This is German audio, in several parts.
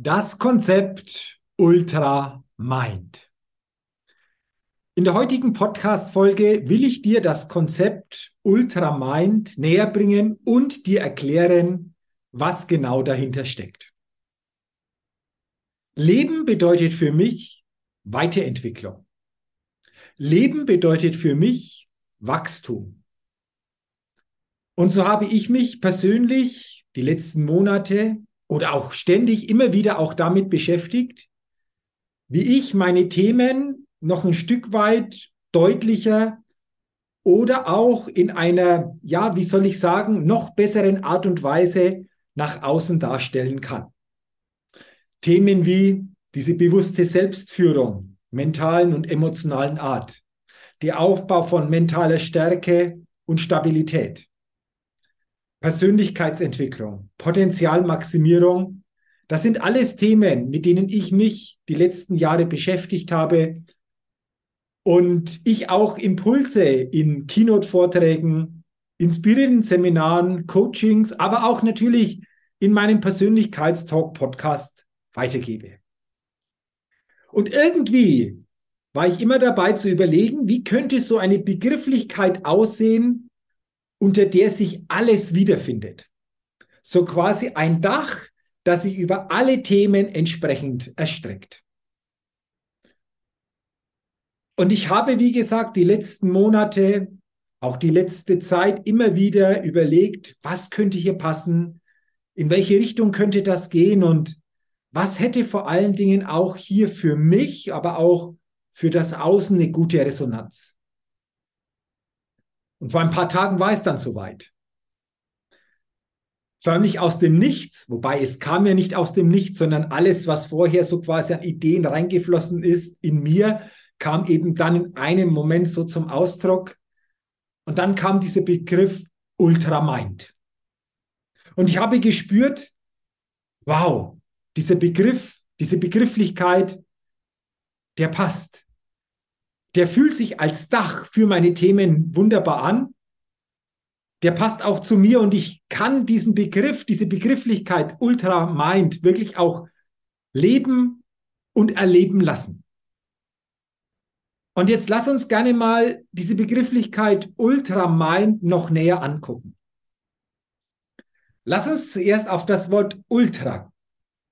Das Konzept Ultra Mind. In der heutigen Podcast-Folge will ich dir das Konzept Ultra Mind näher bringen und dir erklären, was genau dahinter steckt. Leben bedeutet für mich Weiterentwicklung. Leben bedeutet für mich Wachstum. Und so habe ich mich persönlich die letzten Monate oder auch ständig immer wieder auch damit beschäftigt, wie ich meine Themen noch ein Stück weit deutlicher oder auch in einer, ja, wie soll ich sagen, noch besseren Art und Weise nach außen darstellen kann. Themen wie diese bewusste Selbstführung mentalen und emotionalen Art, der Aufbau von mentaler Stärke und Stabilität, Persönlichkeitsentwicklung, Potenzialmaximierung, das sind alles Themen, mit denen ich mich die letzten Jahre beschäftigt habe und ich auch Impulse in Keynote-Vorträgen, inspirierenden Seminaren, Coachings, aber auch natürlich in meinem Persönlichkeitstalk-Podcast weitergebe. Und irgendwie war ich immer dabei zu überlegen, wie könnte so eine Begrifflichkeit aussehen, unter der sich alles wiederfindet. So quasi ein Dach, das sich über alle Themen entsprechend erstreckt. Und ich habe, wie gesagt, die letzten Monate, auch die letzte Zeit immer wieder überlegt, was könnte hier passen, in welche Richtung könnte das gehen und was hätte vor allen Dingen auch hier für mich, aber auch für das Außen eine gute Resonanz. Und vor ein paar Tagen war es dann soweit. Förmlich aus dem Nichts, wobei es kam ja nicht aus dem Nichts, sondern alles, was vorher so quasi an Ideen reingeflossen ist in mir, kam eben dann in einem Moment so zum Ausdruck. Und dann kam dieser Begriff Ultramind. Und ich habe gespürt, wow, dieser Begriff, diese Begrifflichkeit, der passt der fühlt sich als Dach für meine Themen wunderbar an. Der passt auch zu mir und ich kann diesen Begriff, diese Begrifflichkeit Ultra Mind wirklich auch leben und erleben lassen. Und jetzt lass uns gerne mal diese Begrifflichkeit Ultra Mind noch näher angucken. Lass uns zuerst auf das Wort Ultra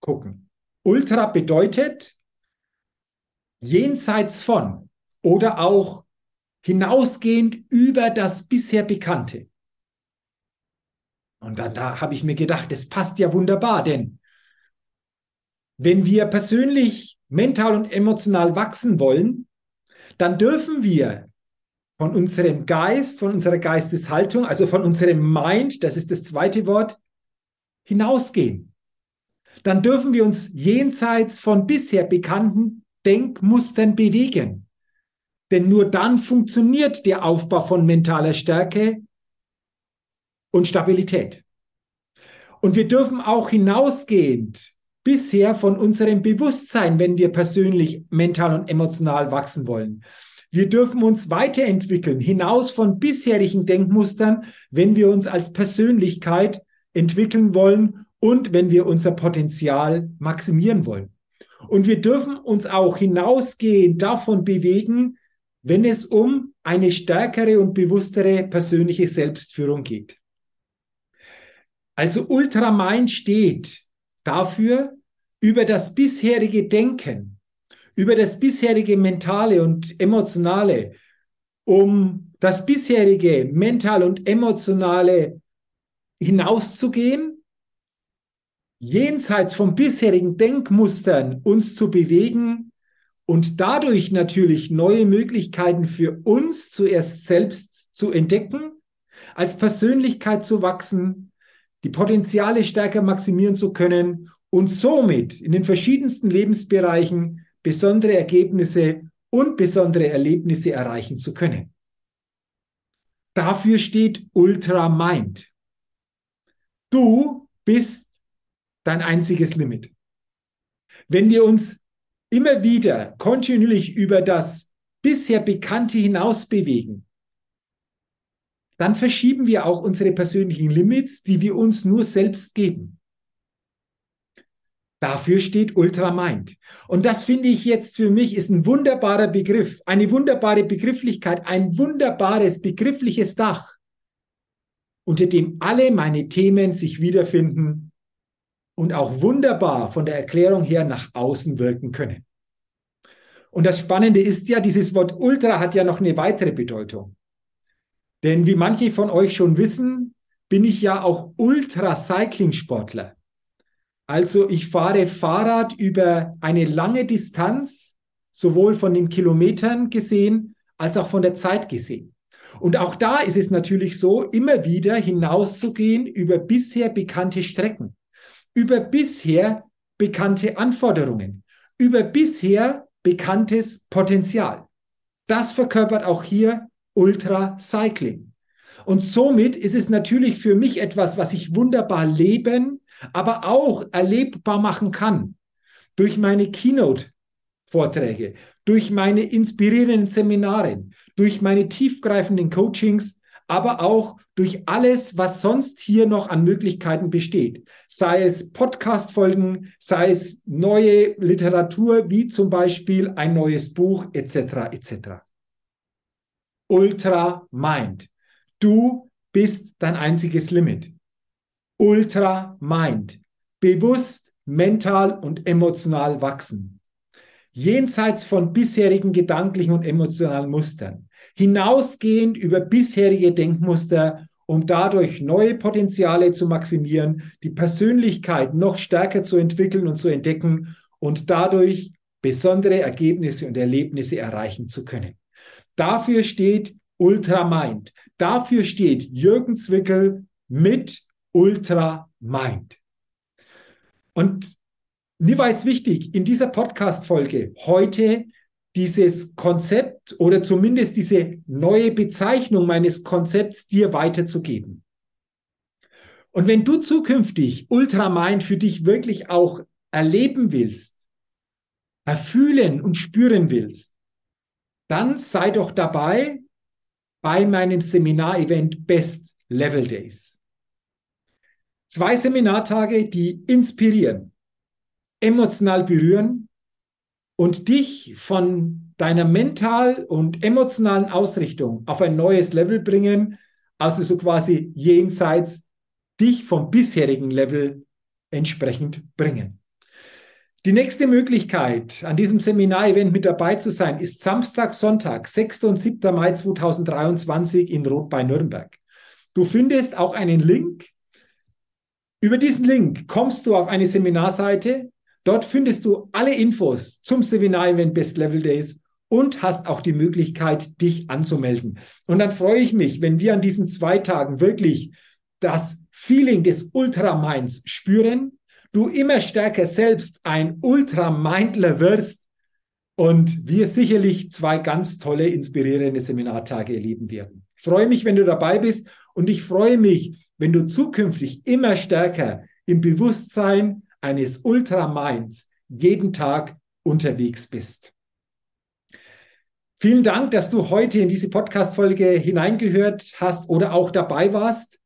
gucken. Ultra bedeutet jenseits von oder auch hinausgehend über das bisher Bekannte. Und dann da habe ich mir gedacht, das passt ja wunderbar, denn wenn wir persönlich, mental und emotional wachsen wollen, dann dürfen wir von unserem Geist, von unserer Geisteshaltung, also von unserem Mind, das ist das zweite Wort, hinausgehen. Dann dürfen wir uns jenseits von bisher bekannten Denkmustern bewegen. Denn nur dann funktioniert der Aufbau von mentaler Stärke und Stabilität. Und wir dürfen auch hinausgehend bisher von unserem Bewusstsein, wenn wir persönlich, mental und emotional wachsen wollen. Wir dürfen uns weiterentwickeln, hinaus von bisherigen Denkmustern, wenn wir uns als Persönlichkeit entwickeln wollen und wenn wir unser Potenzial maximieren wollen. Und wir dürfen uns auch hinausgehend davon bewegen, wenn es um eine stärkere und bewusstere persönliche Selbstführung geht. Also Ultramind steht dafür, über das bisherige Denken, über das bisherige mentale und emotionale, um das bisherige mental und emotionale hinauszugehen, jenseits von bisherigen Denkmustern uns zu bewegen und dadurch natürlich neue Möglichkeiten für uns zuerst selbst zu entdecken, als Persönlichkeit zu wachsen, die Potenziale stärker maximieren zu können und somit in den verschiedensten Lebensbereichen besondere Ergebnisse und besondere Erlebnisse erreichen zu können. Dafür steht Ultra Mind. Du bist dein einziges Limit. Wenn wir uns immer wieder kontinuierlich über das bisher Bekannte hinaus bewegen, dann verschieben wir auch unsere persönlichen Limits, die wir uns nur selbst geben. Dafür steht Ultramind. Und das finde ich jetzt für mich ist ein wunderbarer Begriff, eine wunderbare Begrifflichkeit, ein wunderbares begriffliches Dach, unter dem alle meine Themen sich wiederfinden und auch wunderbar von der Erklärung her nach außen wirken können. Und das Spannende ist ja, dieses Wort Ultra hat ja noch eine weitere Bedeutung. Denn wie manche von euch schon wissen, bin ich ja auch Ultra-Cycling-Sportler. Also ich fahre Fahrrad über eine lange Distanz, sowohl von den Kilometern gesehen als auch von der Zeit gesehen. Und auch da ist es natürlich so, immer wieder hinauszugehen über bisher bekannte Strecken über bisher bekannte Anforderungen, über bisher bekanntes Potenzial. Das verkörpert auch hier Ultra Cycling. Und somit ist es natürlich für mich etwas, was ich wunderbar leben, aber auch erlebbar machen kann. Durch meine Keynote-Vorträge, durch meine inspirierenden Seminare, durch meine tiefgreifenden Coachings, aber auch durch alles, was sonst hier noch an Möglichkeiten besteht. Sei es Podcast-Folgen, sei es neue Literatur, wie zum Beispiel ein neues Buch, etc., etc. Ultra Mind. Du bist dein einziges Limit. Ultra Mind. Bewusst, mental und emotional wachsen. Jenseits von bisherigen gedanklichen und emotionalen Mustern hinausgehend über bisherige Denkmuster, um dadurch neue Potenziale zu maximieren, die Persönlichkeit noch stärker zu entwickeln und zu entdecken und dadurch besondere Ergebnisse und Erlebnisse erreichen zu können. Dafür steht Ultramind. Dafür steht Jürgen Zwickel mit Ultramind. Und mir war es wichtig, in dieser Podcast-Folge heute dieses Konzept oder zumindest diese neue Bezeichnung meines Konzepts dir weiterzugeben. Und wenn du zukünftig Ultramind für dich wirklich auch erleben willst, erfühlen und spüren willst, dann sei doch dabei bei meinem Seminarevent Best Level Days. Zwei Seminartage, die inspirieren, emotional berühren und dich von deiner mental und emotionalen Ausrichtung auf ein neues Level bringen, also so quasi jenseits dich vom bisherigen Level entsprechend bringen. Die nächste Möglichkeit, an diesem Seminarevent mit dabei zu sein, ist Samstag, Sonntag, 6. und 7. Mai 2023 in Rot bei Nürnberg. Du findest auch einen Link. Über diesen Link kommst du auf eine Seminarseite, Dort findest du alle Infos zum Seminar-Event Best Level Days und hast auch die Möglichkeit, dich anzumelden. Und dann freue ich mich, wenn wir an diesen zwei Tagen wirklich das Feeling des Ultraminds spüren, du immer stärker selbst ein Ultramindler wirst und wir sicherlich zwei ganz tolle, inspirierende Seminartage erleben werden. Ich freue mich, wenn du dabei bist und ich freue mich, wenn du zukünftig immer stärker im Bewusstsein eines Ultraminds jeden Tag unterwegs bist. Vielen Dank, dass du heute in diese Podcast-Folge hineingehört hast oder auch dabei warst.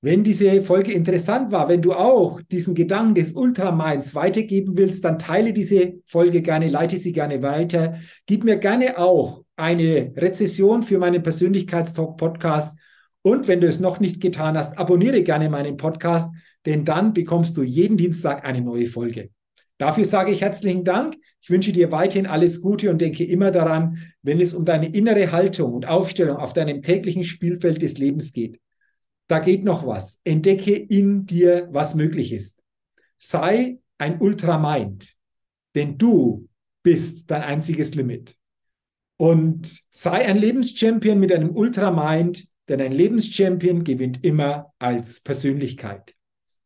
Wenn diese Folge interessant war, wenn du auch diesen Gedanken des Ultraminds weitergeben willst, dann teile diese Folge gerne, leite sie gerne weiter. Gib mir gerne auch eine Rezession für meinen Persönlichkeitstalk-Podcast. Und wenn du es noch nicht getan hast, abonniere gerne meinen Podcast, denn dann bekommst du jeden Dienstag eine neue Folge. Dafür sage ich herzlichen Dank. Ich wünsche dir weiterhin alles Gute und denke immer daran, wenn es um deine innere Haltung und Aufstellung auf deinem täglichen Spielfeld des Lebens geht. Da geht noch was. Entdecke in dir, was möglich ist. Sei ein Ultramind, denn du bist dein einziges Limit. Und sei ein Lebenschampion mit einem Ultramind, denn ein Lebenschampion gewinnt immer als Persönlichkeit.